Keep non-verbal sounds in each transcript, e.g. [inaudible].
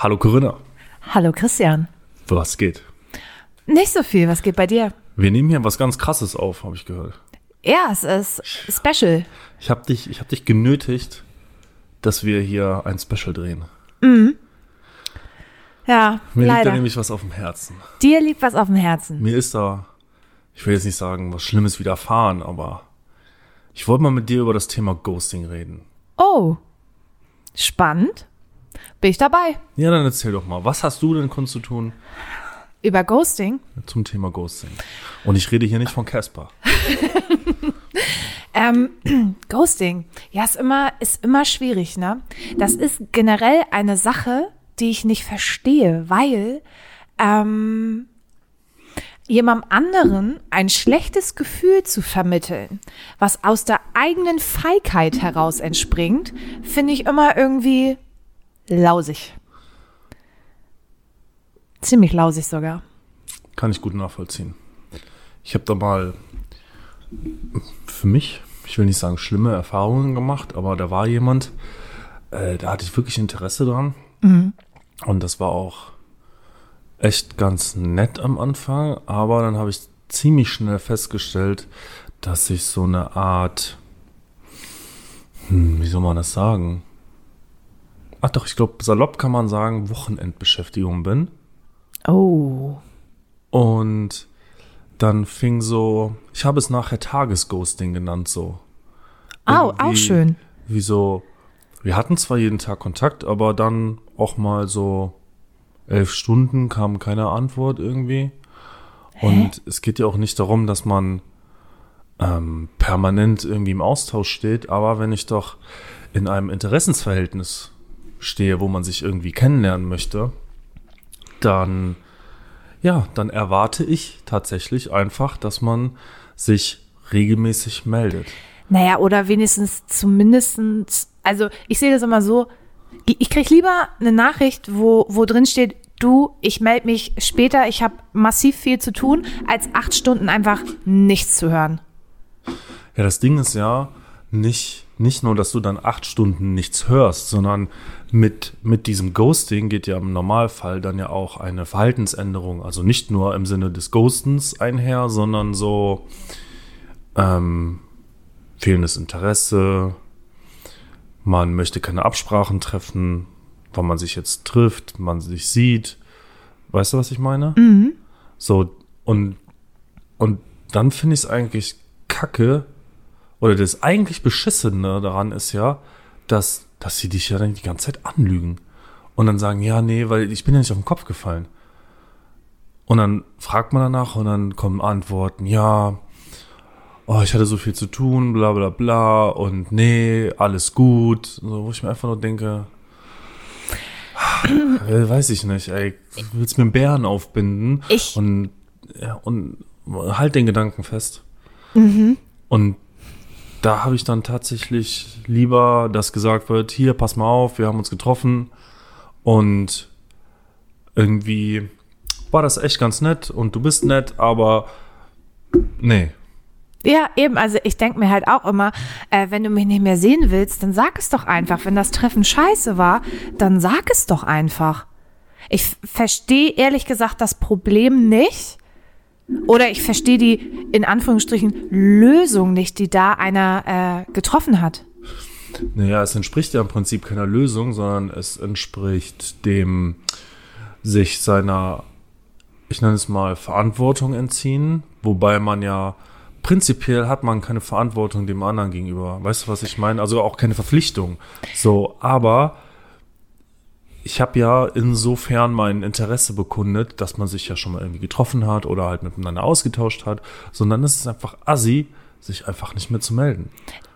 Hallo Corinna. Hallo Christian. Was geht? Nicht so viel, was geht bei dir? Wir nehmen hier was ganz Krasses auf, habe ich gehört. Ja, es ist special. Ich habe dich, ich hab dich genötigt, dass wir hier ein Special drehen. Ja, Mir liegt da leider. nämlich was auf dem Herzen. Dir liegt was auf dem Herzen. Mir ist da, ich will jetzt nicht sagen, was Schlimmes widerfahren, aber ich wollte mal mit dir über das Thema Ghosting reden. Oh, spannend. Bin ich dabei. Ja, dann erzähl doch mal, was hast du denn kundzutun Über Ghosting. zum Thema Ghosting? Und ich rede hier nicht von Casper. [laughs] Ähm, [clears throat] Ghosting. Ja, ist immer, ist immer schwierig, ne? Das ist generell eine Sache, die ich nicht verstehe, weil ähm, jemandem anderen ein schlechtes Gefühl zu vermitteln, was aus der eigenen Feigheit heraus entspringt, finde ich immer irgendwie lausig. Ziemlich lausig sogar. Kann ich gut nachvollziehen. Ich habe da mal für mich, ich will nicht sagen schlimme Erfahrungen gemacht, aber da war jemand, äh, da hatte ich wirklich Interesse dran. Und das war auch echt ganz nett am Anfang, aber dann habe ich ziemlich schnell festgestellt, dass ich so eine Art, hm, wie soll man das sagen? Ach doch, ich glaube, salopp kann man sagen, Wochenendbeschäftigung bin. Oh. Und dann fing so, ich habe es nachher Tagesghosting genannt, so. Auch Irgendwie schön. Wie so, wir hatten zwar jeden Tag Kontakt, aber dann auch mal so elf Stunden kam keine Antwort irgendwie. Und es geht ja auch nicht darum, dass man ähm, permanent irgendwie im Austausch steht, aber wenn ich doch in einem Interessensverhältnis stehe, wo man sich irgendwie kennenlernen möchte, dann ja, dann erwarte ich tatsächlich einfach, dass man sich regelmäßig meldet. Naja, oder wenigstens zumindestens, also ich sehe das immer so, ich krieg lieber eine Nachricht, wo, wo drin steht, du, ich melde mich später, ich habe massiv viel zu tun, als acht Stunden einfach nichts zu hören. Ja, das Ding ist ja nicht, nicht nur, dass du dann acht Stunden nichts hörst, sondern mit, mit diesem Ghosting geht ja im Normalfall dann ja auch eine Verhaltensänderung, also nicht nur im Sinne des Ghostens einher, sondern so ähm, fehlendes Interesse, man möchte keine Absprachen treffen, wann man sich jetzt trifft, man sich sieht. Weißt du, was ich meine? So, und, und dann finde ich es eigentlich kacke, oder das eigentlich Beschissene daran ist ja, dass, dass sie dich ja dann die ganze Zeit anlügen. Und dann sagen, ja, nee, weil ich bin ja nicht auf den Kopf gefallen. Und dann fragt man danach und dann kommen Antworten, ja, oh, ich hatte so viel zu tun, bla bla bla, und nee, alles gut. So, wo ich mir einfach nur denke, [sighs] äh, weiß ich nicht, ey, willst mir einen Bären aufbinden Ich- und, ja, und halt den Gedanken fest. Und da habe ich dann tatsächlich lieber, dass gesagt wird, hier, pass mal auf, wir haben uns getroffen und irgendwie war das echt ganz nett und du bist nett, aber nee. Ja, eben, also ich denke mir halt auch immer, äh, wenn du mich nicht mehr sehen willst, dann sag es doch einfach. Wenn das Treffen scheiße war, dann sag es doch einfach. Ich verstehe ehrlich gesagt das Problem nicht. Oder ich verstehe die, in Anführungsstrichen, Lösung nicht, die da einer äh, getroffen hat. Naja, es entspricht ja im Prinzip keiner Lösung, sondern es entspricht dem sich seiner, ich nenne es mal, Verantwortung entziehen, wobei man ja prinzipiell hat man keine Verantwortung dem anderen gegenüber. Weißt du, was ich meine? Also auch keine Verpflichtung. So, aber ich habe ja insofern mein Interesse bekundet, dass man sich ja schon mal irgendwie getroffen hat oder halt miteinander ausgetauscht hat, sondern es ist einfach assi, sich einfach nicht mehr zu melden.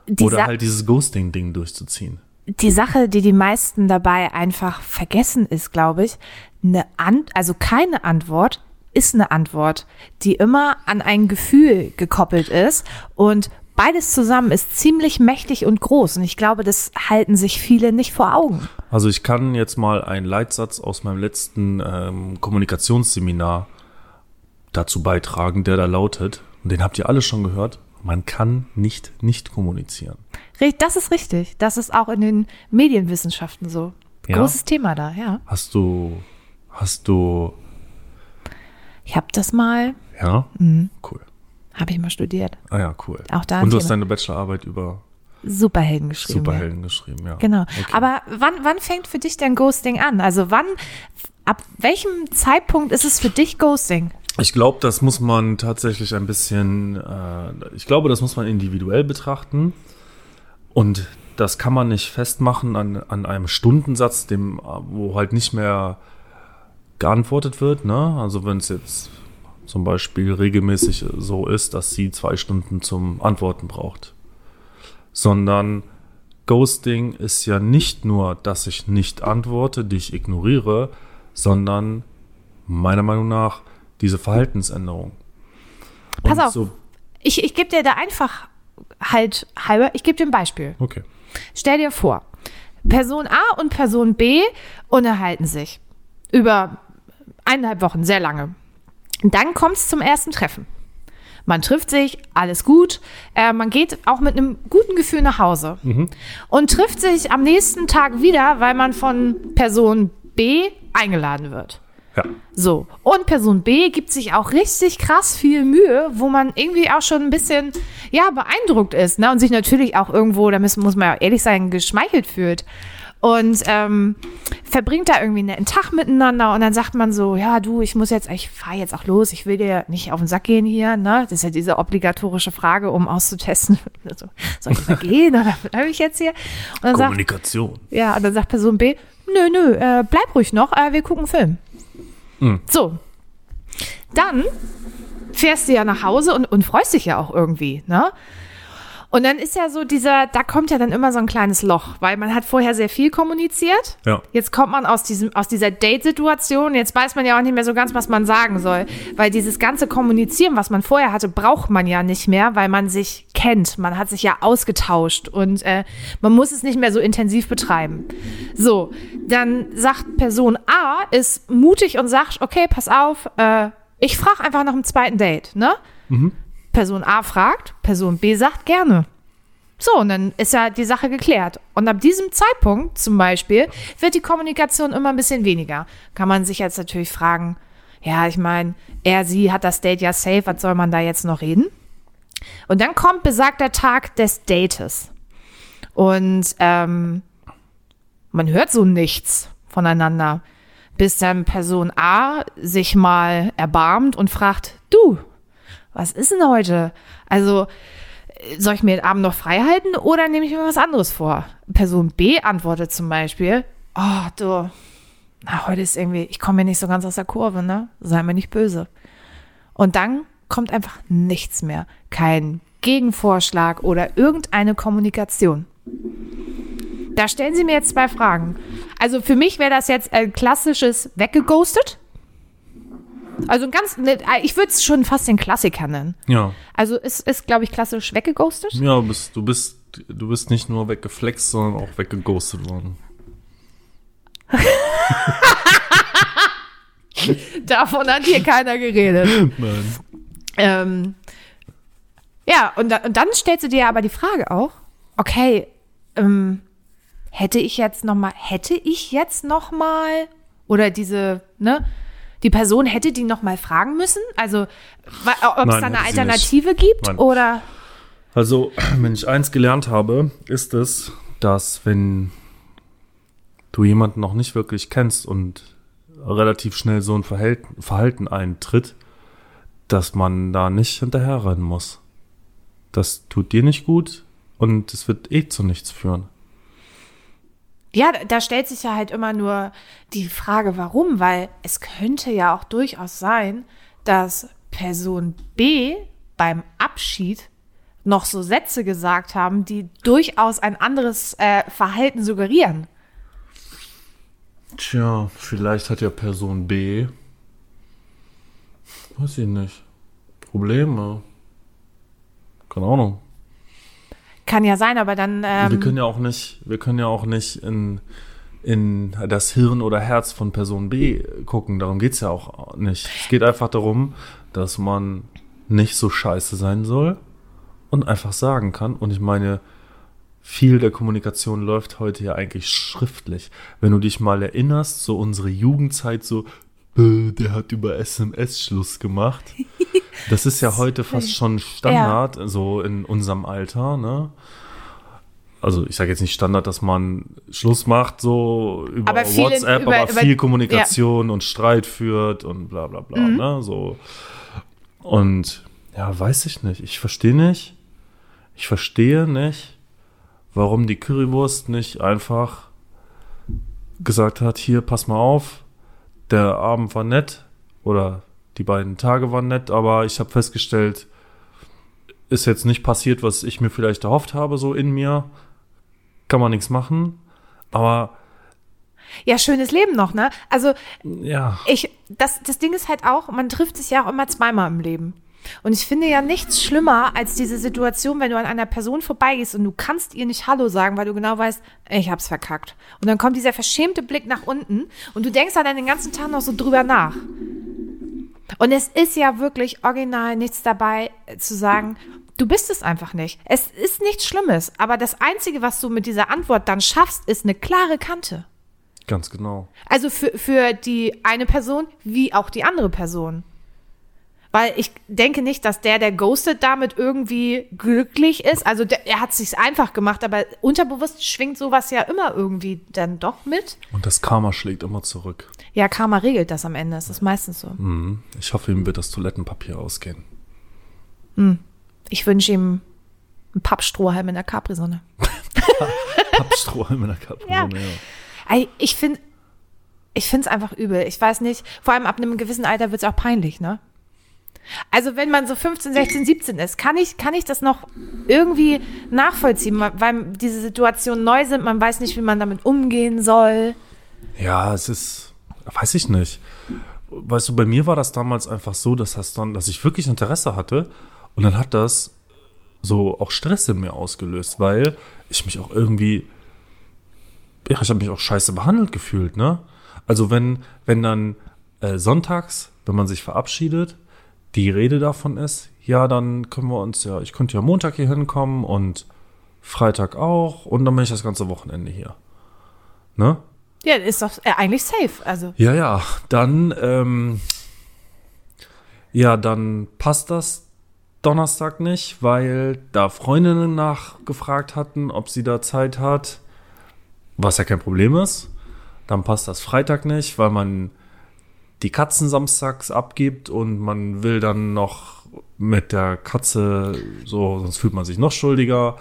Die, Oder Sa halt dieses Ghosting-Ding durchzuziehen. die Sache, die die meisten dabei einfach vergessen ist, glaube ich, eine An also keine Antwort ist eine Antwort, die immer an ein Gefühl gekoppelt ist und beides zusammen ist ziemlich mächtig und groß und ich glaube, das halten sich viele nicht vor Augen. Also ich kann jetzt mal einen Leitsatz aus meinem letzten ähm, Kommunikationsseminar dazu beitragen, der da lautet, und den habt ihr alle schon gehört, man kann nicht nicht kommunizieren. Das ist richtig. Das ist auch in den Medienwissenschaften so. Ja? Großes Thema da, ja. Hast du, hast du, Ich habe das mal, ja? Mhm. Cool. Habe ich mal studiert. Ah ja, cool. Auch da Und du hast deine Bachelorarbeit über Superhelden geschrieben. ja. Superhelden geschrieben, ja. Genau. Okay. Aber wann, wann fängt für dich denn Ghosting an? Also wann, ab welchem Zeitpunkt ist es für dich Ghosting? Ich glaube, das muss man tatsächlich ein bisschen, äh, ich glaube, das muss man individuell betrachten. Und das kann man nicht festmachen an, an einem Stundensatz, dem, äh, wo halt nicht mehr geantwortet wird. Ne? Also wenn es jetzt zum Beispiel regelmäßig so ist, dass sie zwei Stunden zum Antworten braucht. Sondern Ghosting ist ja nicht nur, dass ich nicht antworte, dich ignoriere, sondern meiner Meinung nach diese Verhaltensänderung. Pass Und auf. So, Ich, ich gebe dir da einfach halt halber, ich gebe dir ein Beispiel. okay. Stell dir vor, Person A und Person B unterhalten sich über eineinhalb Wochen, sehr lange. Und dann kommt es zum ersten Treffen. Man trifft sich, alles gut. Äh, man geht auch mit einem guten Gefühl nach Hause und trifft sich am nächsten Tag wieder, weil man von Person B eingeladen wird. Ja. So, und Person B gibt sich auch richtig krass viel Mühe, wo man irgendwie auch schon ein bisschen, ja, beeindruckt ist, ne? Und sich natürlich auch irgendwo, da muss man ja ehrlich sein, geschmeichelt fühlt. Und ähm, verbringt da irgendwie einen Tag miteinander und dann sagt man so, ja, du, ich muss jetzt, ich fahre jetzt auch los, ich will dir nicht auf den Sack gehen hier, ne? Das ist ja diese obligatorische Frage, um auszutesten, [laughs] also, soll ich mal gehen oder bleibe ich jetzt hier? Dann sagt, Kommunikation. ja, und dann sagt Person B, nö, nö, äh, bleib ruhig noch, äh, wir gucken Film. So. Dann fährst du ja nach Hause und, und freust dich ja auch irgendwie, ne? Und dann ist ja so dieser, da kommt ja dann immer so ein kleines Loch, weil man hat vorher sehr viel kommuniziert. Ja. Jetzt kommt man aus diesem, aus dieser Date-Situation. Jetzt weiß man ja auch nicht mehr so ganz, was man sagen soll. Weil dieses ganze Kommunizieren, was man vorher hatte, braucht man ja nicht mehr, weil man sich kennt. Man hat sich ja ausgetauscht und äh, man muss es nicht mehr so intensiv betreiben. So, dann sagt Person A, ist mutig und sagt, okay, pass auf, äh, ich frage einfach nach einem zweiten Date, ne? Person A fragt, Person B sagt gerne. So, und dann ist ja die Sache geklärt. Und ab diesem Zeitpunkt zum Beispiel wird die Kommunikation immer ein bisschen weniger. Kann man sich jetzt natürlich fragen, ja, ich meine, er, sie hat das Date ja safe, was soll man da jetzt noch reden? Und dann kommt besagter Tag des Dates. Und ähm, man hört so nichts voneinander, bis dann Person A sich mal erbarmt und fragt, du, was ist denn heute? Also, äh, soll ich mir den Abend noch frei halten oder nehme ich mir was anderes vor? Person B antwortet zum Beispiel, oh, du, na, heute ist irgendwie, ich komme mir nicht so ganz aus der Kurve, ne? Sei mir nicht böse. Und dann kommt einfach nichts mehr. Kein Gegenvorschlag oder irgendeine Kommunikation. Da stellen Sie mir jetzt zwei Fragen. Also für mich wäre das jetzt ein klassisches weggeghostet. Also ein ganz, ne, ich würde es schon fast den Klassiker nennen. Ja. Also es ist, glaube ich, klassisch weggeghostet. Ja, du bist, du bist, du bist nicht nur weggeflext, sondern auch weggeghostet worden. [laughs] Davon hat hier keiner geredet. Nein. Ähm, ja, und, da, und dann stellst du dir aber die Frage auch, okay, ähm, hätte ich jetzt noch mal, hätte ich jetzt noch mal oder diese, ne, die Person hätte die noch mal fragen müssen? Also, ob es da eine Alternative gibt Nein. oder? Also, [clears throat] wenn ich eins gelernt habe, ist es, dass wenn du jemanden noch nicht wirklich kennst und relativ schnell so ein Verhalten, Verhalten eintritt, dass man da nicht hinterherrennen muss. Das tut dir nicht gut und es wird eh zu nichts führen. Ja, da- stellt sich ja halt immer nur die Frage, warum, weil es könnte ja auch durchaus sein, dass Person B beim Abschied noch so Sätze gesagt haben, die durchaus ein anderes äh, Verhalten suggerieren. Tja, vielleicht hat ja Person B, weiß ich nicht, Probleme. Keine Ahnung. Kann ja sein, aber dann wir ähm, können ja auch nicht, wir können ja auch nicht in, in das Hirn oder Herz von Person B gucken. Darum geht's ja auch nicht. Es geht einfach darum, dass man nicht so scheiße sein soll und einfach sagen kann. Und ich meine, viel der Kommunikation läuft heute ja eigentlich schriftlich. Wenn du dich mal erinnerst, so unsere Jugendzeit, so, "Bäh, der hat über SMS Schluss gemacht. [laughs] Das ist ja heute fast schon Standard, so in unserem Alter, ne? Also ich sage jetzt nicht Standard, dass man Schluss macht, so über Aber viel WhatsApp, über- aber über- viel Kommunikation und Streit führt und bla bla bla, Mhm. ne? So. Und ja, weiß ich nicht. Ich verstehe nicht. Ich verstehe nicht, warum die Currywurst nicht einfach gesagt hat, hier, pass mal auf, der Abend war nett oder die beiden Tage waren nett, aber ich habe festgestellt, ist jetzt nicht passiert, was ich mir vielleicht erhofft habe, so in mir. Kann man nichts machen. Aber Ja, schönes Leben noch, ne? Also ja, ich, das, das Ding ist halt auch, man trifft sich ja auch immer zweimal im Leben. Und ich finde ja nichts schlimmer als diese Situation, wenn du an einer Person vorbeigehst und du kannst ihr nicht Hallo sagen, weil du genau weißt, ich hab's verkackt. Und dann kommt dieser verschämte Blick nach unten und du denkst dann den ganzen Tag noch so drüber nach. Und es ist ja wirklich original nichts dabei äh, zu sagen, du bist es einfach nicht. Es ist nichts Schlimmes, aber das Einzige, was du mit dieser Antwort dann schaffst, ist eine klare Kante. ganz genau. Also für, für die eine Person wie auch die andere Person. Weil ich denke nicht, dass der, der ghostet, damit irgendwie glücklich ist. Also der, er hat sich's einfach gemacht, aber unterbewusst schwingt sowas ja immer irgendwie dann doch mit. Und das Karma schlägt immer zurück. Ja, Karma regelt das am Ende. Das ist meistens so. Mhm. Ich hoffe, ihm wird das Toilettenpapier ausgehen. Ich wünsche ihm einen Pappstrohhalm in der Capri-Sonne. [laughs] Pappstrohhalm in der Kappe. Ja. ja. Ich finde ich finde es einfach übel. Ich weiß nicht, vor allem ab einem gewissen Alter wird es auch peinlich, ne? Also wenn man so 15, 16, 17 ist, kann ich, kann ich das noch irgendwie nachvollziehen, weil diese Situationen neu sind, man weiß nicht, wie man damit umgehen soll. Ja, es ist, weiß ich nicht. Weißt du, bei mir war das damals einfach so, dass das dann, dass ich wirklich Interesse hatte und dann hat das so auch Stress in mir ausgelöst, weil ich mich auch irgendwie, ja, ich habe mich auch scheiße behandelt gefühlt, ne? Also wenn, wenn dann äh, sonntags, wenn man sich verabschiedet, die Rede davon ist, ja, dann können wir uns ja, ich könnte ja Montag hier hinkommen und Freitag auch und dann bin ich das ganze Wochenende hier. Ne? Ja, ist doch äh, eigentlich safe. Also Ja, ja, dann, ähm, ja, dann passt das Donnerstag nicht, weil da Freundinnen nachgefragt hatten, ob sie da Zeit hat, was ja kein Problem ist. Dann passt das Freitag nicht, weil man die Katzen samstags abgibt und man will dann noch mit der Katze so, sonst fühlt man sich noch schuldiger.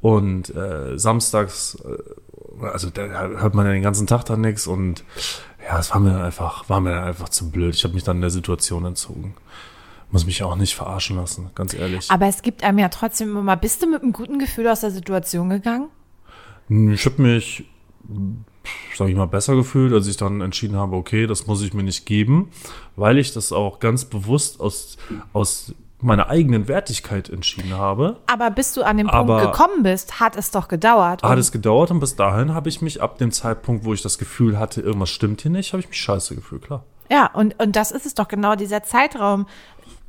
Und äh, samstags, äh, also da hört man ja den ganzen Tag dann nichts und ja, es war mir dann einfach, war mir dann einfach zu blöd. Ich habe mich dann der Situation entzogen. Muss mich auch nicht verarschen lassen, ganz ehrlich. Aber es gibt einem ja trotzdem immer mal, bist du mit einem guten Gefühl aus der Situation gegangen? Ich habe mich, sage ich mal, besser gefühlt, als ich dann entschieden habe, okay, das muss ich mir nicht geben, weil ich das auch ganz bewusst aus, aus meiner eigenen Wertigkeit entschieden habe. Aber bis du an den Aber- Punkt gekommen bist, hat es doch gedauert. Hat es gedauert und bis dahin habe ich mich ab dem Zeitpunkt, wo ich das Gefühl hatte, irgendwas stimmt hier nicht, habe ich mich scheiße gefühlt, klar. Ja, und, und das ist es doch genau, dieser Zeitraum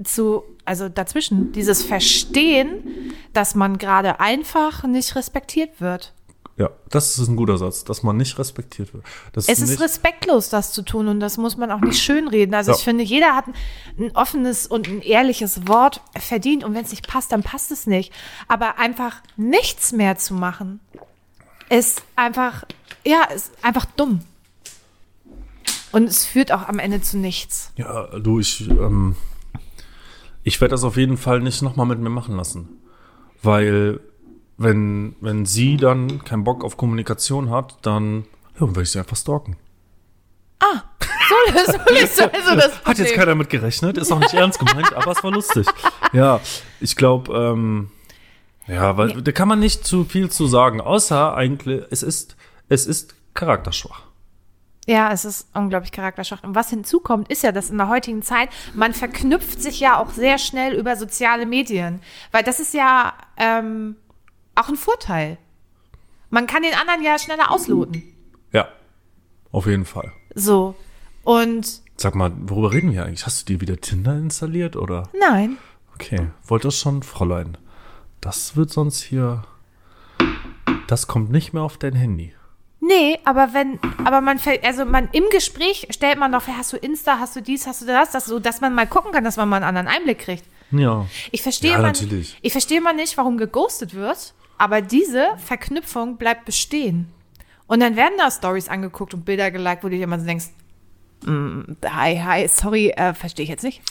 zu, also dazwischen, dieses Verstehen, dass man gerade einfach nicht respektiert wird. Ja, das ist ein guter Satz, dass man nicht respektiert wird. Das Es ist respektlos, das zu tun und das muss man auch nicht schönreden. Also Ja. ich finde, jeder hat ein, ein offenes und ein ehrliches Wort verdient und wenn es nicht passt, dann passt es nicht. Aber einfach nichts mehr zu machen, ist einfach, ja, ist einfach dumm. Und es führt auch am Ende zu nichts. Ja, du, ich, ähm, ich werde das auf jeden Fall nicht nochmal mit mir machen lassen. Weil, wenn, wenn sie dann keinen Bock auf Kommunikation hat, dann ja, werde ich sie einfach stalken. So löst [laughs] so löst also das Hat jetzt Problem. keiner mit gerechnet, ist auch nicht ernst gemeint, aber es war lustig. Ja, ich glaube, ähm, ja, weil da kann man nicht zu viel zu sagen, außer eigentlich, es ist, es ist charakterschwach. Ja, es ist unglaublich charakterschwach. Und was hinzukommt, ist ja, dass in der heutigen Zeit, man verknüpft sich ja auch sehr schnell über soziale Medien. Weil das ist ja ähm, auch ein Vorteil. Man kann den anderen ja schneller ausloten. Ja, auf jeden Fall. So. Und Sag mal, worüber reden wir eigentlich? Hast du dir wieder Tinder installiert oder? nein. Okay, wollte das schon, Fräulein. Das wird sonst hier Das kommt nicht mehr auf dein Handy. Nee, aber wenn, aber man fällt, also man im Gespräch stellt man doch, hast du Insta, hast du dies, hast du das, dass, so, dass man mal gucken kann, dass man mal einen anderen Einblick kriegt. Ja. Ich verstehe Ja, mal, natürlich. ich verstehe mal nicht, warum geghostet wird, aber diese Verknüpfung bleibt bestehen. Und dann werden da Stories angeguckt und Bilder geliked, wo du dir immer so denkst, mm, hi, hi, sorry, äh, verstehe ich jetzt nicht.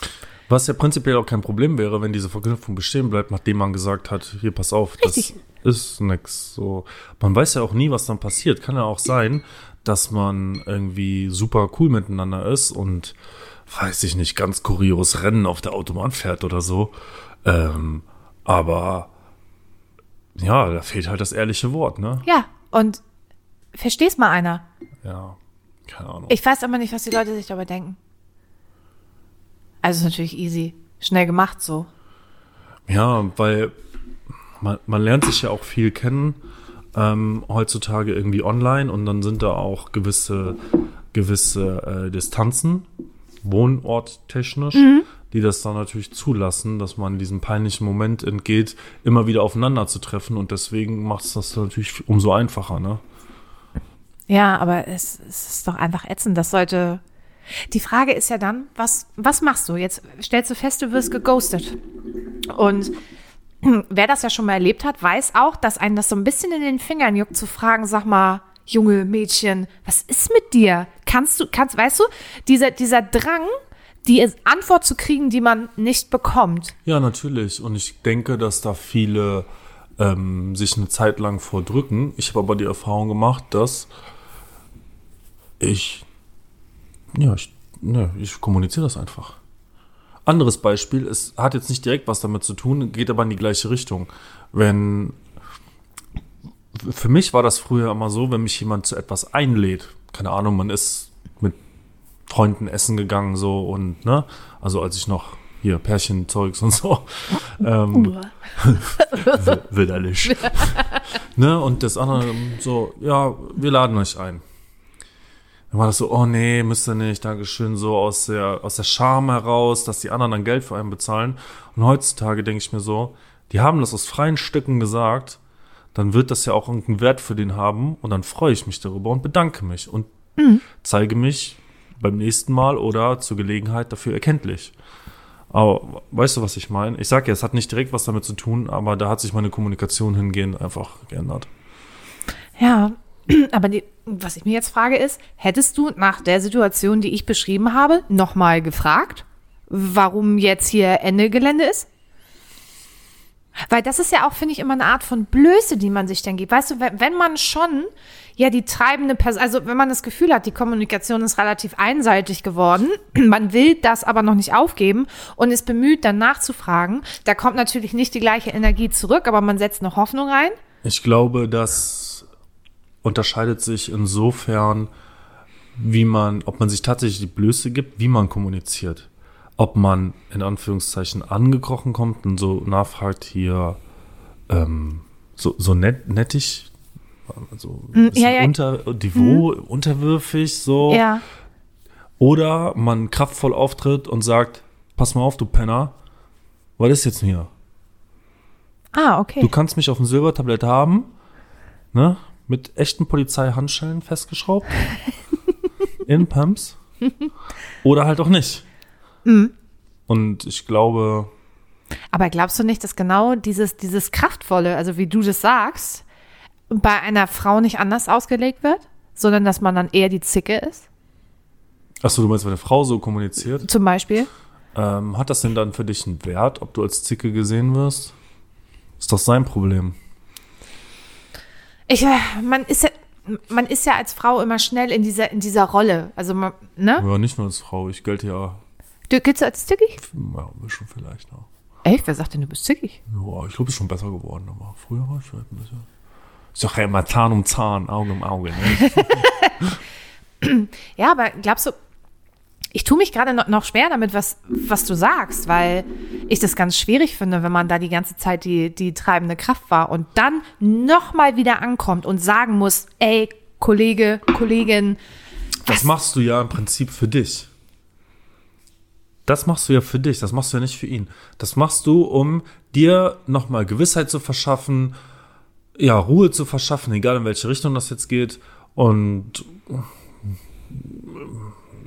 Was ja prinzipiell auch kein Problem wäre, wenn diese Verknüpfung bestehen bleibt, nachdem man gesagt hat, hier pass auf, Richtig. das ist nix. So, man weiß ja auch nie, was dann passiert. Kann ja auch sein, dass man irgendwie super cool miteinander ist und weiß ich nicht, ganz kurios Rennen auf der Autobahn fährt oder so. Ähm, aber ja, da fehlt halt das ehrliche Wort, ne? Ja, und versteh's mal einer. Ja, keine Ahnung. Ich weiß aber nicht, was die Leute sich dabei denken. Also ist natürlich easy. Schnell gemacht so. Ja, weil man, man lernt sich ja auch viel kennen ähm, heutzutage irgendwie online und dann sind da auch gewisse, gewisse äh, Distanzen, wohnorttechnisch, die das dann natürlich zulassen, dass man diesem peinlichen Moment entgeht, immer wieder aufeinander zu treffen und deswegen macht es das natürlich umso einfacher, ne? Ja, aber es, es ist doch einfach ätzend. Das sollte. Die Frage ist ja dann, was, was machst du? Jetzt stellst du fest, du wirst geghostet. Und [clears throat] wer das ja schon mal erlebt hat, weiß auch, dass einen das so ein bisschen in den Fingern juckt, zu fragen, sag mal, Junge, Mädchen, was ist mit dir? Kannst du, kannst, weißt du, dieser, dieser Drang, die Antwort zu kriegen, die man nicht bekommt. Ja, natürlich. Und ich denke, dass da viele ähm, sich eine Zeit lang vordrücken. Ich habe aber die Erfahrung gemacht, dass ich, ja, ich, ne, ich kommuniziere das einfach. Anderes Beispiel, es hat jetzt nicht direkt was damit zu tun, geht aber in die gleiche Richtung. Wenn, für mich war das früher immer so, wenn mich jemand zu etwas einlädt, keine Ahnung, man ist mit Freunden essen gegangen so und, ne, also als ich noch hier Pärchenzeugs und so, [laughs] ähm, wi- widerlich. [laughs] ne, und das andere so, ja, wir laden euch ein. Dann war das so, oh nee, müsst ihr nicht, Dankeschön, so aus der, aus der Scham heraus, dass die anderen dann Geld für einen bezahlen. Und heutzutage denke ich mir so, die haben das aus freien Stücken gesagt, dann wird das ja auch irgendeinen Wert für den haben und dann freue ich mich darüber und bedanke mich und zeige mich beim nächsten Mal oder zur Gelegenheit dafür erkenntlich. Aber weißt du, was ich meine? Ich sage ja, es hat nicht direkt was damit zu tun, aber da hat sich meine Kommunikation hingehend einfach geändert. Ja, [clears throat] aber die, was ich mir jetzt frage ist, hättest du nach der Situation, die ich beschrieben habe, nochmal gefragt, warum jetzt hier Ende Gelände ist? Weil das ist ja auch, finde ich, immer eine Art von Blöße, die man sich dann gibt. Weißt du, wenn, man schon ja die treibende Person, also wenn man das Gefühl hat, die Kommunikation ist relativ einseitig geworden, [clears throat] man will das aber noch nicht aufgeben und ist bemüht, dann nachzufragen, da kommt natürlich nicht die gleiche Energie zurück, aber man setzt noch Hoffnung rein. Ich glaube, das unterscheidet sich insofern, wie man, ob man sich tatsächlich die Blöße gibt, wie man kommuniziert. Ob man in Anführungszeichen angekrochen kommt und so nachfragt hier, ähm, so, so nett, nettig, also bisschen ja, ja. unter Niveau, unterwürfig, so. Ja. Oder man kraftvoll auftritt und sagt, pass mal auf, du Penner, was ist jetzt hier? Ah, okay. Du kannst mich auf dem Silbertablett haben, ne? Mit echten Polizeihandschellen festgeschraubt. [laughs] in Pumps. Oder halt auch nicht. Und ich glaube, Aber glaubst du nicht, dass genau dieses, dieses Kraftvolle, also wie du das sagst, bei einer Frau nicht anders ausgelegt wird, sondern dass man dann eher die Zicke ist? achso, du meinst, wenn eine Frau so kommuniziert, Zum Beispiel? ähm, hat das denn dann für dich einen Wert, ob du als Zicke gesehen wirst? Ist doch sein Problem. Ich, äh, man ist ja, man ist ja als Frau immer schnell in dieser, in dieser Rolle. Also, man, ne? Ja, nicht nur als Frau, ich gelte ja, Du giltst du als zickig? ja bisschen vielleicht noch. Echt? Wer sagt denn, du bist zickig? Ja, ich glaube, es ist schon besser geworden, aber früher war ich vielleicht ein bisschen. Ist doch ja immer Zahn um Zahn, Auge um Auge, ne? [laughs] Ja, aber glaubst du, ich tue mich gerade noch, noch schwer damit, was, was du sagst, weil ich das ganz schwierig finde, wenn man da die ganze Zeit die, die treibende Kraft war und dann nochmal wieder ankommt und sagen muss, ey, Kollege, Kollegin, Das machst du ja im Prinzip für dich. Das machst du ja für dich, das machst du ja nicht für ihn. Das machst du, um dir nochmal Gewissheit zu verschaffen, ja, Ruhe zu verschaffen, egal in welche Richtung das jetzt geht. Und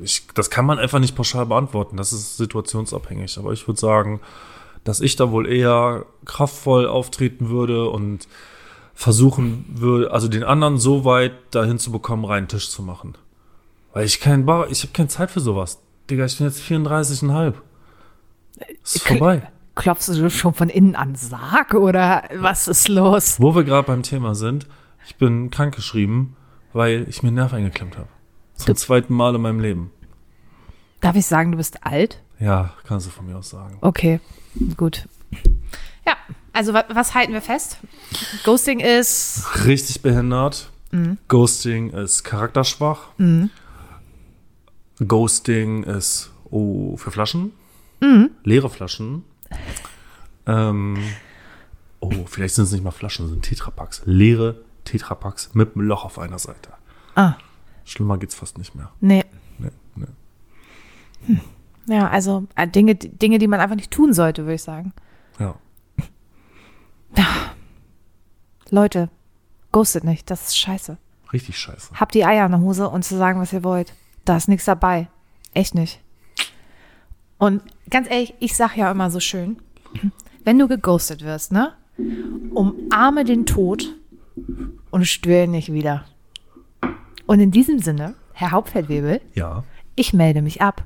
ich, das kann man einfach nicht pauschal beantworten. Das ist situationsabhängig. Aber ich würde sagen, dass ich da wohl eher kraftvoll auftreten würde und versuchen würde, also den anderen so weit dahin zu bekommen, reinen Tisch zu machen. Weil ich kein Bar, ich habe keine Zeit für sowas. Digga, ich bin jetzt 34,5. Ist vorbei. Klopfst du schon von innen an Sarg oder was ist los? Wo wir gerade beim Thema sind, ich bin krankgeschrieben, weil ich mir einen Nerv eingeklemmt habe. Zum zweiten Mal in meinem Leben. Darf ich sagen, du bist alt? Ja, kannst du von mir aus sagen. Okay, gut. Ja, also wa was halten wir fest? Ghosting ist. Richtig behindert. Ghosting ist charakterschwach. Ghosting ist oh, für Flaschen. Leere Flaschen. Ähm, oh, vielleicht sind es nicht mal Flaschen, sind Tetrapacks. Leere Tetrapacks mit einem Loch auf einer Seite. Ah, Schlimmer geht's fast nicht mehr. nee. Nee, nee. Ja, also äh, Dinge, Dinge, die man einfach nicht tun sollte, würde ich sagen. Ja. Leute, ghostet nicht, das ist scheiße. Richtig scheiße. Habt die Eier in der Hose und zu sagen, was ihr wollt. Da ist nichts dabei. Echt nicht. Und ganz ehrlich, ich sag ja immer so schön, wenn du geghostet wirst, ne? Umarme den Tod und störe ihn nicht wieder. Und in diesem Sinne, Herr Hauptfeldwebel, Ja. ich melde mich ab.